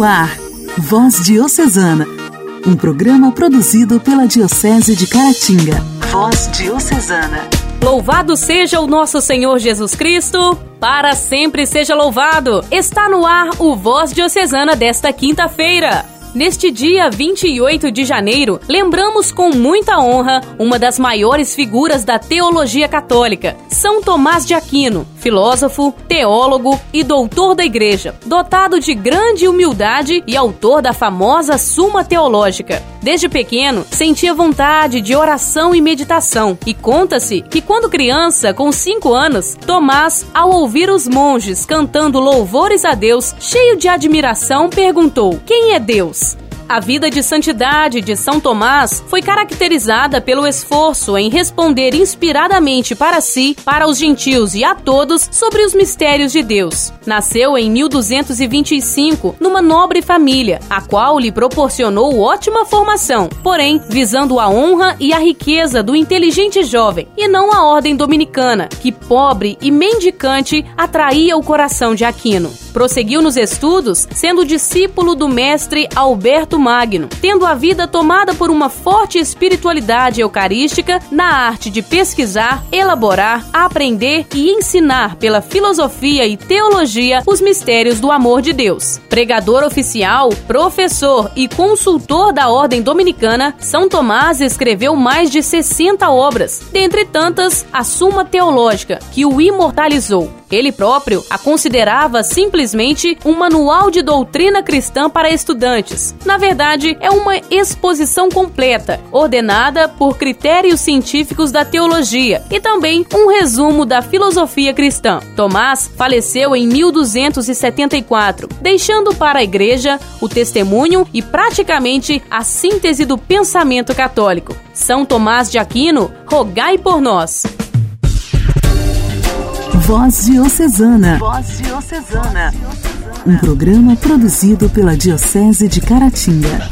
No ar, Voz Diocesana, um programa produzido pela Diocese de Caratinga. Voz Diocesana. Louvado seja o nosso Senhor Jesus Cristo, para sempre seja louvado. Está no ar o Voz Diocesana desta quinta-feira. Neste dia 28 de janeiro, lembramos com muita honra uma das maiores figuras da teologia católica, São Tomás de Aquino, filósofo, teólogo e doutor da Igreja, dotado de grande humildade e autor da famosa Suma Teológica. Desde pequeno, sentia vontade de oração e meditação, e conta-se que quando criança, com 5 anos, Tomás, ao ouvir os monges cantando louvores a Deus, cheio de admiração, perguntou: Quem é Deus? A vida de santidade de São Tomás foi caracterizada pelo esforço em responder inspiradamente para si, para os gentios e a todos sobre os mistérios de Deus. Nasceu em 1225 numa nobre família, a qual lhe proporcionou ótima formação, porém visando a honra e a riqueza do inteligente jovem e não a ordem dominicana, que pobre e mendicante atraía o coração de Aquino. Prosseguiu nos estudos, sendo discípulo do mestre Alberto Magno, tendo a vida tomada por uma forte espiritualidade eucarística na arte de pesquisar, elaborar, aprender e ensinar pela filosofia e teologia os mistérios do amor de Deus. Pregador oficial, professor e consultor da Ordem Dominicana, São Tomás escreveu mais de 60 obras, dentre tantas, a Suma Teológica, que o imortalizou. Ele próprio a considerava simplesmente um manual de doutrina cristã para estudantes. Na verdade, é uma exposição completa, ordenada por critérios científicos da teologia e também um resumo da filosofia cristã. Tomás faleceu em 1274, deixando para a igreja o testemunho e praticamente a síntese do pensamento católico. São Tomás de Aquino, rogai por nós. Voz Diocesana. Voz Diocesana. Um programa produzido pela Diocese de Caratinga.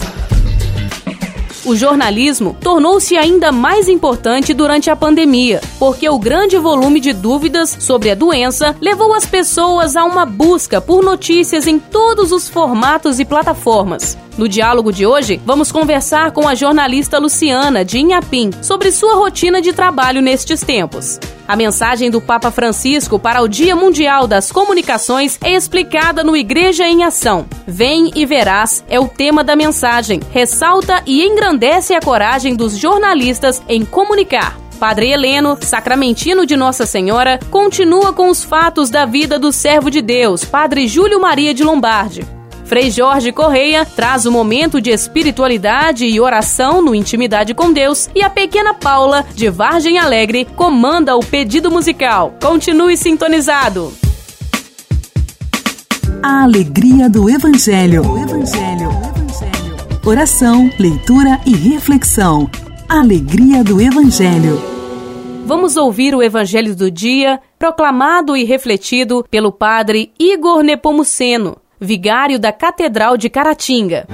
O jornalismo tornou-se ainda mais importante durante a pandemia, porque o grande volume de dúvidas sobre a doença levou as pessoas a uma busca por notícias em todos os formatos e plataformas. No diálogo de hoje, vamos conversar com a jornalista Luciana de Inhapim sobre sua rotina de trabalho nestes tempos. A mensagem do Papa Francisco para o Dia Mundial das Comunicações é explicada no Igreja em Ação. Vem e verás é o tema da mensagem. Ressalta e engrandece a coragem dos jornalistas em comunicar. Padre Heleno, sacramentino de Nossa Senhora, continua com os fatos da vida do servo de Deus, Padre Júlio Maria de Lombardi. Frei Jorge Correia traz o momento de espiritualidade e oração no Intimidade com Deus e a pequena Paula, de Vargem Alegre, comanda o pedido musical. Continue sintonizado. A alegria do Evangelho. O Evangelho. Evangelho. Oração, leitura e reflexão. Alegria do Evangelho. Vamos ouvir o Evangelho do dia, proclamado e refletido pelo Padre Igor Nepomuceno vigário da Catedral de Caratinga.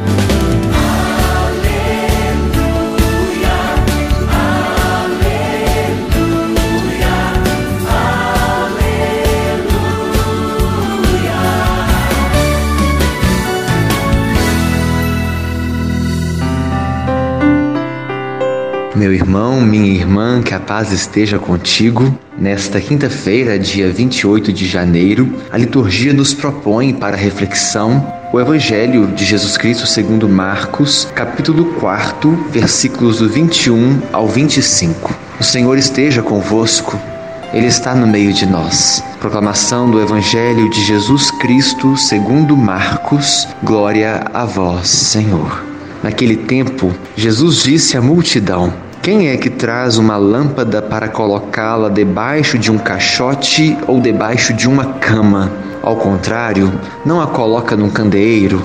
Meu irmão, minha irmã, que a paz esteja contigo. Nesta quinta-feira, dia 28 de janeiro, a liturgia nos propõe para reflexão o Evangelho de Jesus Cristo segundo Marcos, capítulo 4, versículos do 21 ao 25. O Senhor esteja convosco. Ele está no meio de nós. Proclamação do Evangelho de Jesus Cristo segundo Marcos. Glória a vós, Senhor. Naquele tempo, Jesus disse à multidão: Quem é que traz uma lâmpada para colocá-la debaixo de um caixote ou debaixo de uma cama? Ao contrário, não a coloca num candeeiro.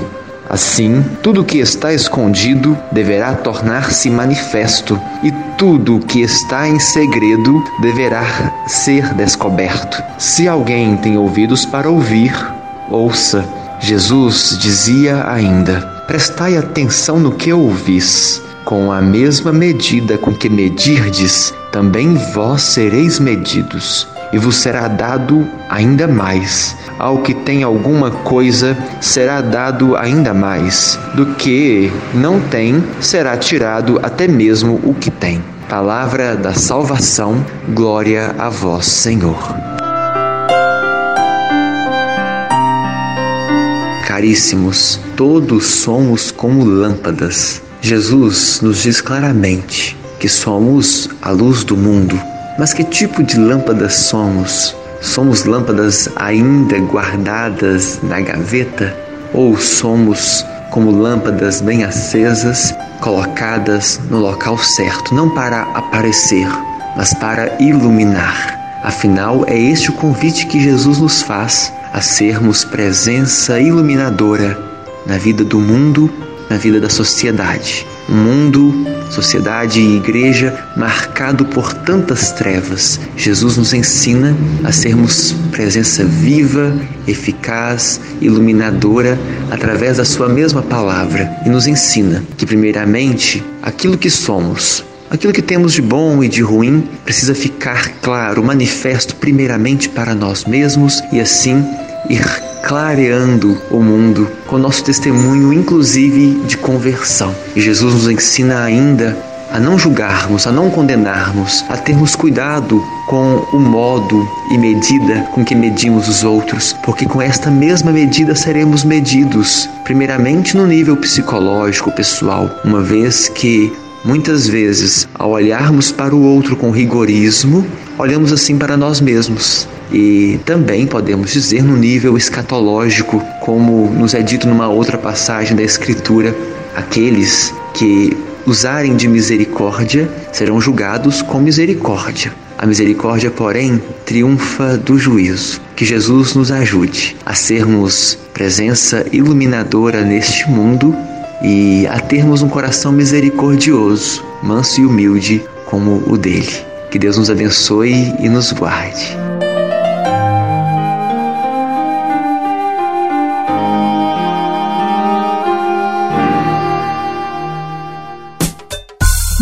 Assim, tudo que está escondido deverá tornar-se manifesto, e tudo que está em segredo deverá ser descoberto. Se alguém tem ouvidos para ouvir, ouça. Jesus dizia ainda: Prestai atenção no que ouvis. Com a mesma medida com que medirdes, também vós sereis medidos. e vos será dado ainda mais. Ao que tem alguma coisa, será dado ainda mais. Do que não tem, será tirado até mesmo o que tem. Palavra da salvação, glória a vós, Senhor. Caríssimos, todos somos como lâmpadas. Jesus nos diz claramente que somos a luz do mundo. Mas que tipo de lâmpadas somos? Somos lâmpadas ainda guardadas na gaveta? Ou somos como lâmpadas bem acesas, colocadas no local certo, não para aparecer, mas para iluminar? Afinal, é este o convite que Jesus nos faz a sermos presença iluminadora na vida do mundo, na vida da sociedade. Um mundo, sociedade e igreja marcado por tantas trevas. Jesus nos ensina a sermos presença viva, eficaz, iluminadora através da sua mesma palavra e nos ensina que primeiramente aquilo que somos Aquilo que temos de bom e de ruim precisa ficar claro, manifesto primeiramente para nós mesmos e assim ir clareando o mundo com nosso testemunho, inclusive de conversão. E Jesus nos ensina ainda a não julgarmos, a não condenarmos, a termos cuidado com o modo e medida com que medimos os outros, porque com esta mesma medida seremos medidos, primeiramente no nível psicológico, pessoal, uma vez que Muitas vezes, ao olharmos para o outro com rigorismo, olhamos assim para nós mesmos. E também podemos dizer no nível escatológico, como nos é dito numa outra passagem da Escritura, aqueles que usarem de misericórdia serão julgados com misericórdia. A misericórdia, porém, triunfa do juízo. Que Jesus nos ajude a sermos presença iluminadora neste mundo e a termos um coração misericordioso, manso e humilde como o dele. Que Deus nos abençoe e nos guarde.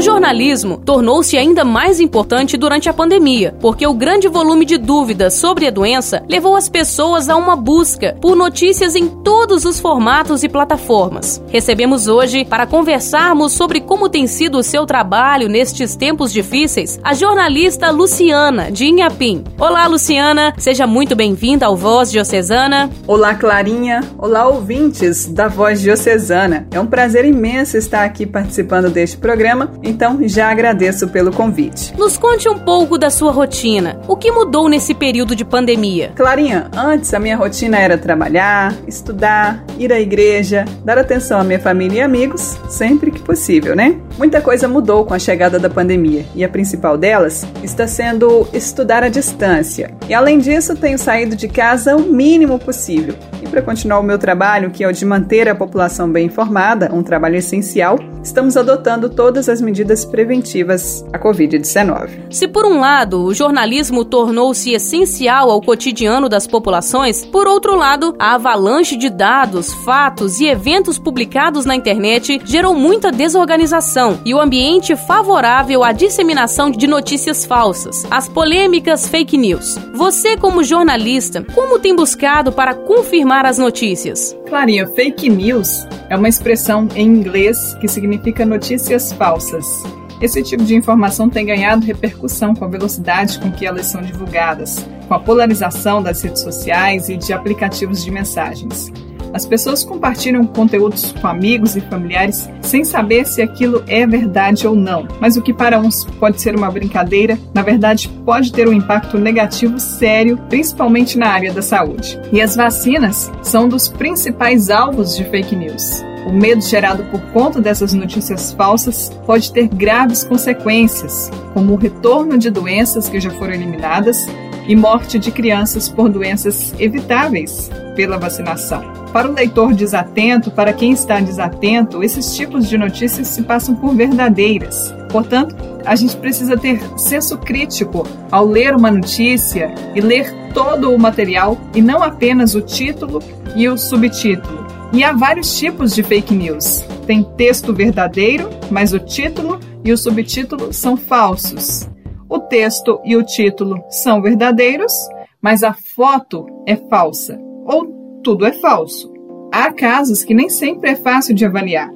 jornalismo tornou-se ainda mais importante durante a pandemia, porque o grande volume de dúvidas sobre a doença levou as pessoas a uma busca por notícias em todos os formatos e plataformas. Recebemos hoje, para conversarmos sobre como tem sido o seu trabalho nestes tempos difíceis, a jornalista Luciana, de Inhapim. Olá, Luciana, seja muito bem-vinda ao Voz Diocesana. Olá, Clarinha. Olá, ouvintes da Voz Diocesana. É um prazer imenso estar aqui participando deste programa, então, já agradeço pelo convite. Nos conte um pouco da sua rotina. O que mudou nesse período de pandemia? Clarinha, antes a minha rotina era trabalhar, estudar, ir à igreja, dar atenção à minha família e amigos, sempre que possível, né? Muita coisa mudou com a chegada da pandemia e a principal delas está sendo estudar à distância. E além disso, tenho saído de casa o mínimo possível. E para continuar o meu trabalho, que é o de manter a população bem informada, um trabalho essencial, estamos adotando todas as medidas preventivas à Covid-19. Se por um lado o jornalismo tornou-se essencial ao cotidiano das populações, por outro lado, a avalanche de dados, fatos e eventos publicados na internet gerou muita desorganização e o ambiente favorável à disseminação de notícias falsas, as polêmicas fake news. Você, como jornalista, como tem buscado para confirmar as notícias? Clarinha, fake news é uma expressão em inglês que significa notícias falsas. Esse tipo de informação tem ganhado repercussão com a velocidade com que elas são divulgadas, com a polarização das redes sociais e de aplicativos de mensagens. As pessoas compartilham conteúdos com amigos e familiares sem saber se aquilo é verdade ou não. Mas o que para uns pode ser uma brincadeira, na verdade pode ter um impacto negativo sério, principalmente na área da saúde. E as vacinas são um dos principais alvos de fake news. O medo gerado por conta dessas notícias falsas pode ter graves consequências, como o retorno de doenças que já foram eliminadas e morte de crianças por doenças evitáveis pela vacinação. Para o leitor desatento, para quem está desatento, esses tipos de notícias se passam por verdadeiras. Portanto, a gente precisa ter senso crítico ao ler uma notícia e ler todo o material e não apenas o título e o subtítulo. E há vários tipos de fake news. Tem texto verdadeiro, mas o título e o subtítulo são falsos. O texto e o título são verdadeiros, mas a foto é falsa. Ou tudo é falso. Há casos que nem sempre é fácil de avaliar.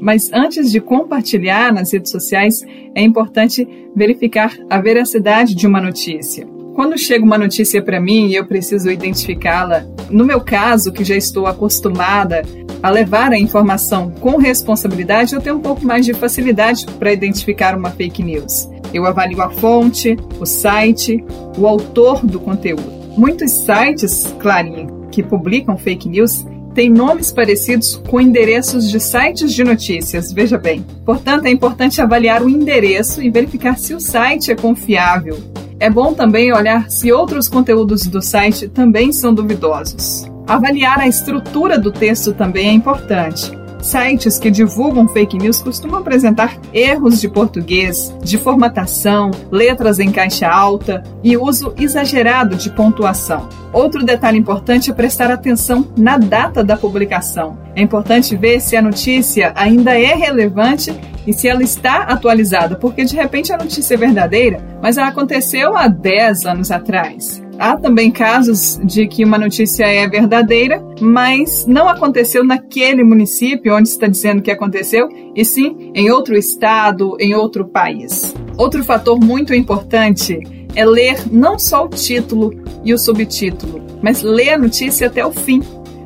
Mas antes de compartilhar nas redes sociais, é importante verificar a veracidade de uma notícia. Quando chega uma notícia para mim e eu preciso identificá-la, no meu caso, que já estou acostumada a levar a informação com responsabilidade, eu tenho um pouco mais de facilidade para identificar uma fake news. Eu avalio a fonte, o site, o autor do conteúdo. Muitos sites, Clarinha, que publicam fake news têm nomes parecidos com endereços de sites de notícias, veja bem. Portanto, é importante avaliar o endereço e verificar se o site é confiável. É bom também olhar se outros conteúdos do site também são duvidosos. Avaliar a estrutura do texto também é importante. Sites que divulgam fake news costumam apresentar erros de português, de formatação, letras em caixa alta e uso exagerado de pontuação. Outro detalhe importante é prestar atenção na data da publicação. É importante ver se a notícia ainda é relevante e se ela está atualizada, porque de repente a notícia é verdadeira, mas ela aconteceu há 10 anos atrás. Há também casos de que uma notícia é verdadeira, mas não aconteceu naquele município onde está dizendo que aconteceu, e sim em outro estado, em outro país. Outro fator muito importante é ler não só o título e o subtítulo, mas ler a notícia até o fim.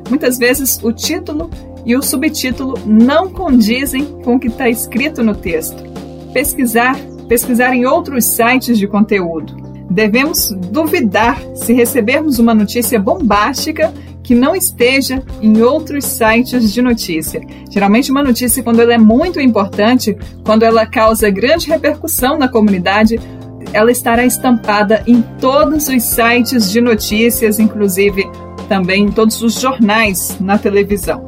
Muitas vezes o título e o subtítulo não condizem com o que está escrito no texto. Pesquisar, pesquisar em outros sites de conteúdo devemos duvidar se recebermos uma notícia bombástica que não esteja em outros sites de notícia. Geralmente, uma notícia, quando ela é muito importante, quando ela causa grande repercussão na comunidade, ela estará estampada em todos os sites de notícias, inclusive também em todos os jornais na televisão.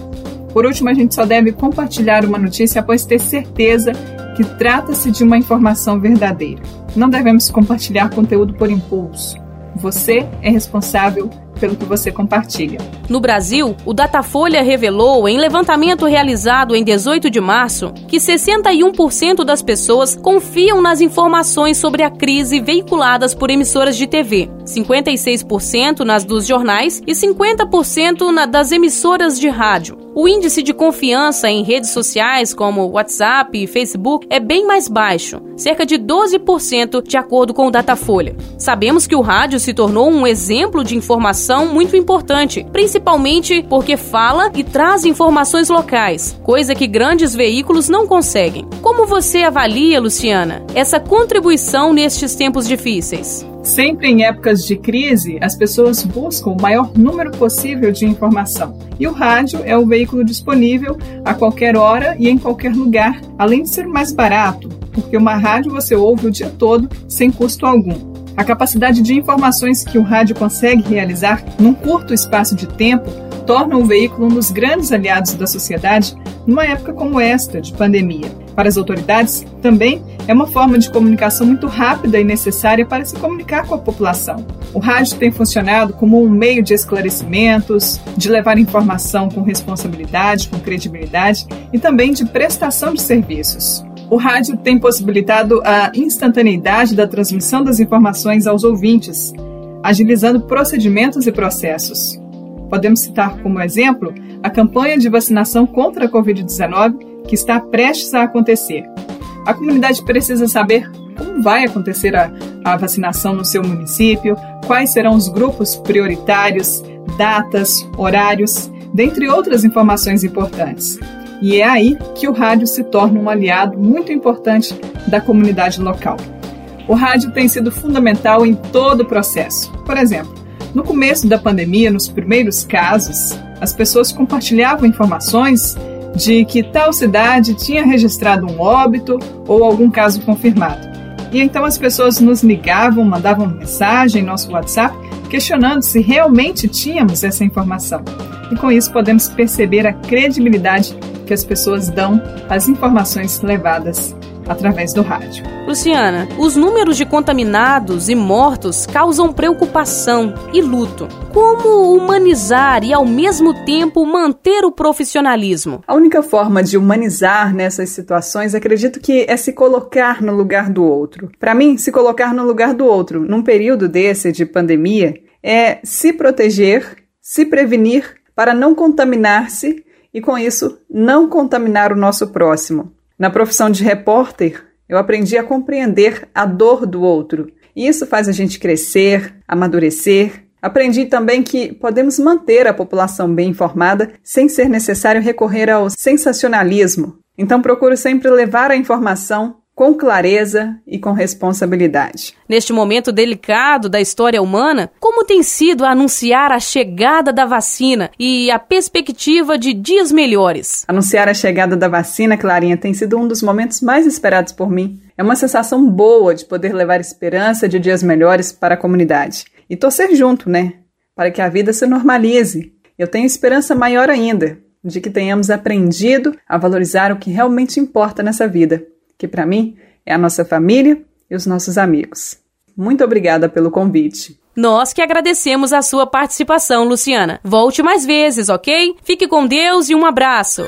Por último, a gente só deve compartilhar uma notícia após ter certeza que trata-se de uma informação verdadeira. Não devemos compartilhar conteúdo por impulso. Você é responsável pelo que você compartilha. No Brasil, o Datafolha revelou, em levantamento realizado em 18 de março, que 61% das pessoas confiam nas informações sobre a crise veiculadas por emissoras de TV, 56% nas dos jornais e 50% na das emissoras de rádio. O índice de confiança em redes sociais como WhatsApp e Facebook é bem mais baixo, cerca de 12% de acordo com o Datafolha. Sabemos que o rádio se tornou um exemplo de informação muito importante, principalmente porque fala e traz informações locais, coisa que grandes veículos não conseguem. Como você avalia, Luciana, essa contribuição nestes tempos difíceis? Sempre em épocas de crise, as pessoas buscam o maior número possível de informação. E o rádio é o veículo disponível a qualquer hora e em qualquer lugar, além de ser mais barato, porque uma rádio você ouve o dia todo sem custo algum. A capacidade de informações que o rádio consegue realizar num curto espaço de tempo torna o veículo um dos grandes aliados da sociedade numa época como esta, de pandemia. Para as autoridades, também é uma forma de comunicação muito rápida e necessária para se comunicar com a população. O rádio tem funcionado como um meio de esclarecimentos, de levar informação com responsabilidade, com credibilidade e também de prestação de serviços. O rádio tem possibilitado a instantaneidade da transmissão das informações aos ouvintes, agilizando procedimentos e processos. Podemos citar como exemplo a campanha de vacinação contra a Covid-19 que está prestes a acontecer. A comunidade precisa saber como vai acontecer a, a vacinação no seu município, quais serão os grupos prioritários, datas, horários, dentre outras informações importantes. E é aí que o rádio se torna um aliado muito importante da comunidade local. O rádio tem sido fundamental em todo o processo. Por exemplo, no começo da pandemia, nos primeiros casos, as pessoas compartilhavam informações de que tal cidade tinha registrado um óbito ou algum caso confirmado. E então as pessoas nos ligavam, mandavam mensagem em nosso WhatsApp questionando se realmente tínhamos essa informação. E com isso podemos perceber a credibilidade que as pessoas dão às informações levadas através do rádio. Luciana, os números de contaminados e mortos causam preocupação e luto. Como humanizar e, ao mesmo tempo, manter o profissionalismo? A única forma de humanizar nessas situações, acredito que é se colocar no lugar do outro. Para mim, se colocar no lugar do outro, num período desse de pandemia, é se proteger, se prevenir para não contaminar-se e, com isso, não contaminar o nosso próximo. Na profissão de repórter, eu aprendi a compreender a dor do outro. E isso faz a gente crescer, amadurecer. Aprendi também que podemos manter a população bem informada sem ser necessário recorrer ao sensacionalismo. Então procuro sempre levar a informação com clareza e com responsabilidade. Neste momento delicado da história humana, como tem sido anunciar a chegada da vacina e a perspectiva de dias melhores? Anunciar a chegada da vacina, Clarinha, tem sido um dos momentos mais esperados por mim. É uma sensação boa de poder levar esperança de dias melhores para a comunidade. E torcer junto, né? Para que a vida se normalize. Eu tenho esperança maior ainda de que tenhamos aprendido a valorizar o que realmente importa nessa vida que para mim é a nossa família e os nossos amigos. Muito obrigada pelo convite. Nós que agradecemos a sua participação, Luciana. Volte mais vezes, ok? Fique com Deus e um abraço.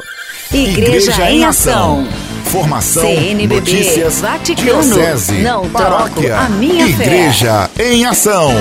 Igreja, Igreja em Ação. Formação, CNBB, notícias, Vaticano, diocese, não paróquia, a minha Igreja fé. em Ação.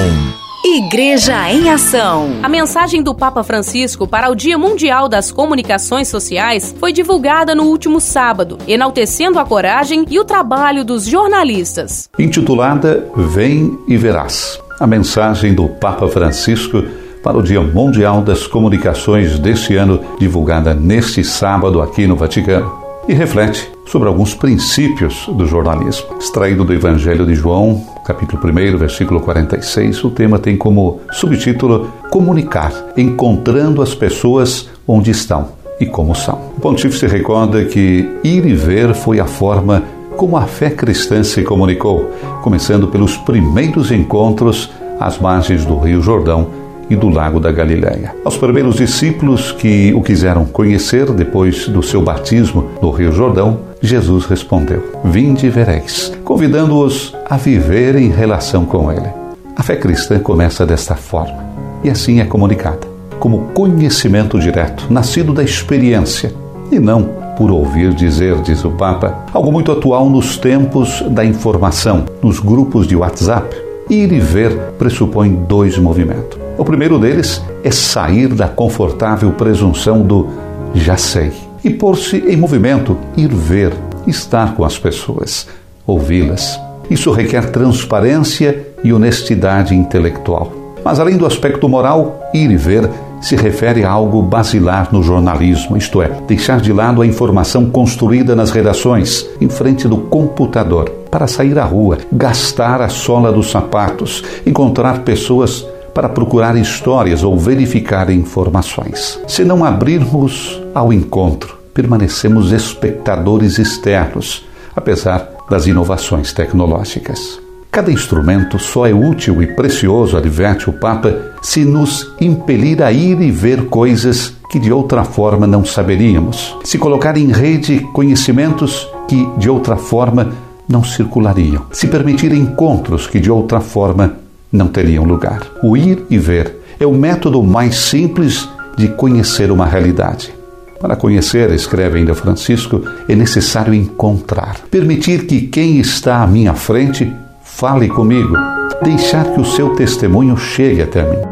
Igreja em Ação. A mensagem do Papa Francisco para o Dia Mundial das Comunicações Sociais foi divulgada no último sábado, enaltecendo a coragem e o trabalho dos jornalistas. Intitulada Vem e Verás. A mensagem do Papa Francisco para o Dia Mundial das Comunicações deste ano, divulgada neste sábado aqui no Vaticano e reflete sobre alguns princípios do jornalismo. Extraído do Evangelho de João, capítulo 1, versículo 46, o tema tem como subtítulo Comunicar, encontrando as pessoas onde estão e como são. O pontífice recorda que ir e ver foi a forma como a fé cristã se comunicou, começando pelos primeiros encontros às margens do Rio Jordão e do Lago da Galileia. Aos primeiros discípulos que o quiseram conhecer depois do seu batismo no Rio Jordão, Jesus respondeu: Vinde e vereis, convidando-os a viver em relação com Ele. A fé cristã começa desta forma e assim é comunicada, como conhecimento direto, nascido da experiência e não por ouvir dizer, diz o Papa, algo muito atual nos tempos da informação, nos grupos de WhatsApp. Ir e ver pressupõe dois movimentos. O primeiro deles é sair da confortável presunção do já sei e pôr-se em movimento, ir ver, estar com as pessoas, ouvi-las. Isso requer transparência e honestidade intelectual. Mas além do aspecto moral, ir e ver se refere a algo basilar no jornalismo, isto é, deixar de lado a informação construída nas redações, em frente do computador, para sair à rua, gastar a sola dos sapatos, encontrar pessoas para procurar histórias ou verificar informações. Se não abrirmos ao encontro, permanecemos espectadores externos, apesar das inovações tecnológicas. Cada instrumento só é útil e precioso, adverte o Papa, se nos impelir a ir e ver coisas que de outra forma não saberíamos, se colocar em rede conhecimentos que de outra forma não circulariam, se permitir encontros que de outra forma não teriam lugar. O ir e ver é o método mais simples de conhecer uma realidade. Para conhecer, escreve ainda Francisco, é necessário encontrar. Permitir que quem está à minha frente fale comigo. Deixar que o seu testemunho chegue até mim.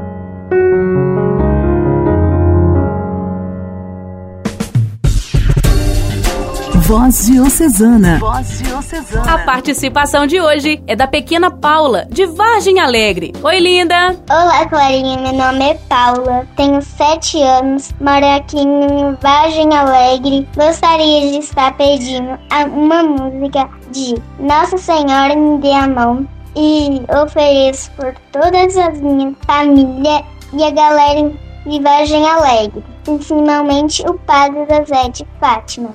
Voz Diocesana. Voz Diocesana. A participação de hoje é da pequena Paula, de Vargem Alegre. Oi, linda! Olá, Clarinha. Meu nome é Paula, tenho sete anos, moro aqui em Vargem Alegre. Gostaria de estar pedindo uma música de Nossa Senhora me dê a mão e ofereço por todas as minhas família e a galera de Vargem Alegre, principalmente o padre José de Fátima.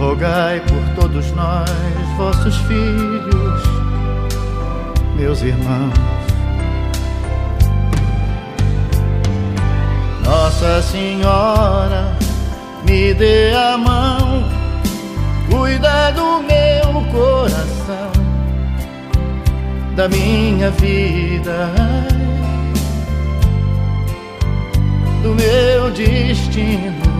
rogai por todos nós, vossos filhos, meus irmãos. Nossa Senhora, me dê a mão, cuida do meu coração da minha vida, do meu destino.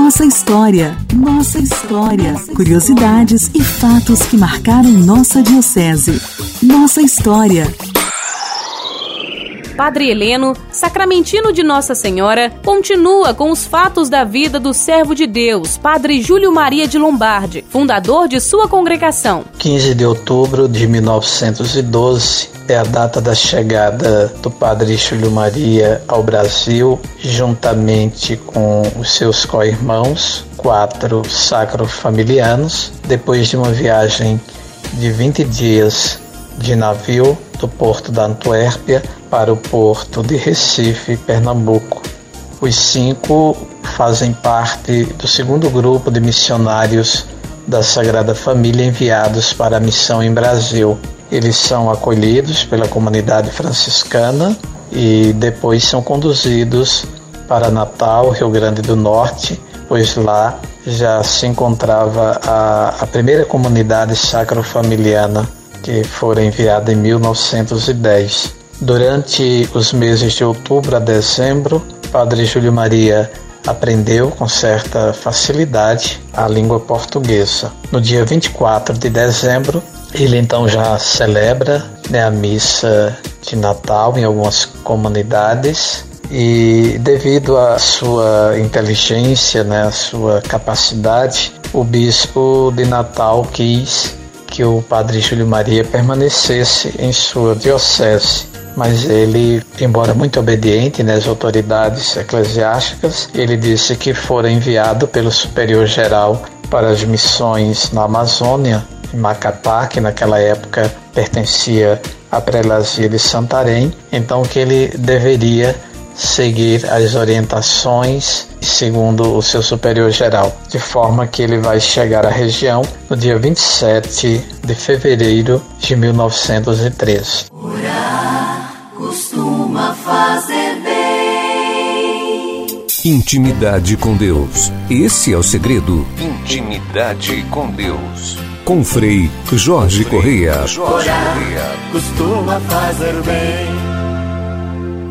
Nossa história, nossa história, curiosidades e fatos que marcaram nossa diocese. Nossa história. Padre Heleno, sacramentino de Nossa Senhora, continua com os fatos da vida do servo de Deus, Padre Júlio Maria de Lombardi, fundador de sua congregação. 15 de outubro de 1912 é a data da chegada do Padre Júlio Maria ao Brasil, juntamente com os seus co-irmãos, quatro sacrofamilianos, depois de uma viagem de 20 dias de navio do porto da Antuérpia para o porto de Recife, Pernambuco. Os cinco fazem parte do segundo grupo de missionários da Sagrada Família enviados para a missão em Brasil. Eles são acolhidos pela comunidade franciscana e depois são conduzidos para Natal, Rio Grande do Norte, pois lá já se encontrava a, a primeira comunidade sacrofamiliana que fora enviada em 1910. Durante os meses de outubro a dezembro, Padre Júlio Maria aprendeu com certa facilidade a língua portuguesa. No dia 24 de dezembro, ele então já celebra né, a missa de Natal em algumas comunidades e devido à sua inteligência, né, à sua capacidade, o bispo de Natal quis que o padre Júlio Maria permanecesse em sua diocese. Mas ele, embora muito obediente nas né, autoridades eclesiásticas, ele disse que fora enviado pelo superior geral para as missões na Amazônia, em Macapá, que naquela época pertencia à prelazia de Santarém, então que ele deveria seguir as orientações segundo o seu superior geral, de forma que ele vai chegar à região no dia 27 de fevereiro de 1913. Orar costuma fazer bem. Intimidade com Deus. Esse é o segredo. Intimidade com Deus. Com Frei Jorge Correia. Jorge Correia. Costuma fazer bem.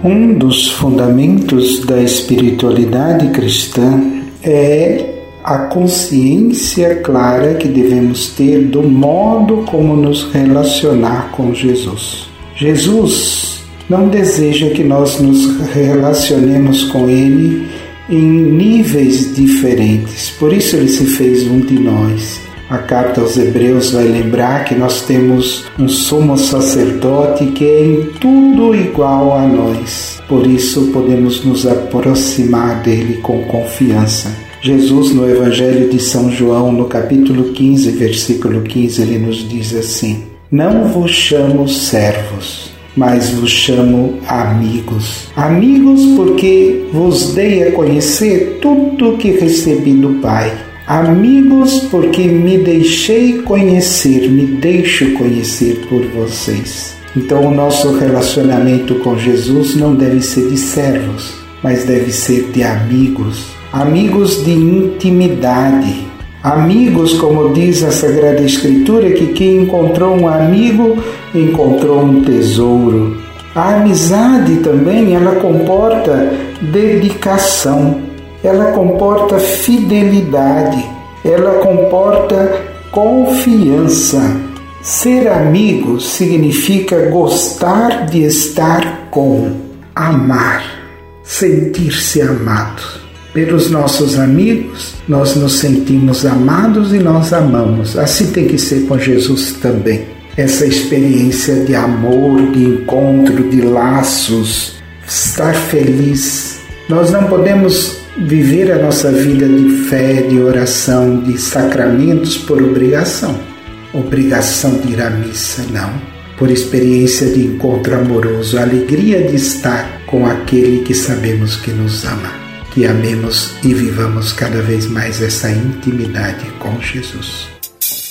Um dos fundamentos da espiritualidade cristã é a consciência clara que devemos ter do modo como nos relacionar com Jesus. Jesus não deseja que nós nos relacionemos com Ele em níveis diferentes, por isso Ele se fez um de nós. A carta aos Hebreus vai lembrar que nós temos um sumo sacerdote que é em tudo igual a nós. Por isso podemos nos aproximar dele com confiança. Jesus, no Evangelho de São João, no capítulo 15, versículo 15, ele nos diz assim: Não vos chamo servos, mas vos chamo amigos. Amigos, porque vos dei a conhecer tudo o que recebi do Pai. Amigos, porque me deixei conhecer, me deixo conhecer por vocês. Então, o nosso relacionamento com Jesus não deve ser de servos, mas deve ser de amigos. Amigos de intimidade. Amigos, como diz a Sagrada Escritura, que quem encontrou um amigo encontrou um tesouro. A amizade também ela comporta dedicação ela comporta fidelidade, ela comporta confiança. Ser amigo significa gostar de estar com, amar, sentir-se amado. Pelos nossos amigos, nós nos sentimos amados e nós amamos. Assim tem que ser com Jesus também. Essa experiência de amor, de encontro, de laços, estar feliz. Nós não podemos viver a nossa vida de fé, de oração, de sacramentos por obrigação. Obrigação de ir à missa, não. Por experiência de encontro amoroso, alegria de estar com aquele que sabemos que nos ama. Que amemos e vivamos cada vez mais essa intimidade com Jesus.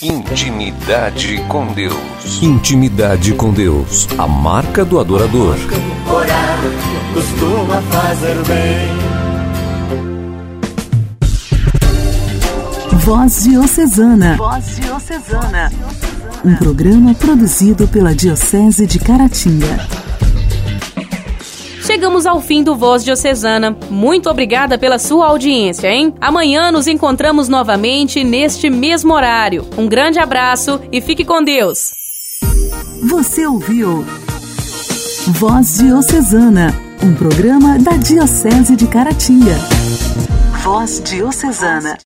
Intimidade com Deus. Intimidade com Deus. A marca do adorador. Orar costuma fazer bem. Voz Diocesana. Voz Diocesana. Um programa produzido pela Diocese de Caratinga. Chegamos ao fim do Voz Diocesana. Muito obrigada pela sua audiência, hein? Amanhã nos encontramos novamente neste mesmo horário. Um grande abraço e fique com Deus. Você ouviu Voz Diocesana, um programa da Diocese de Caratinga. Voz Diocesana.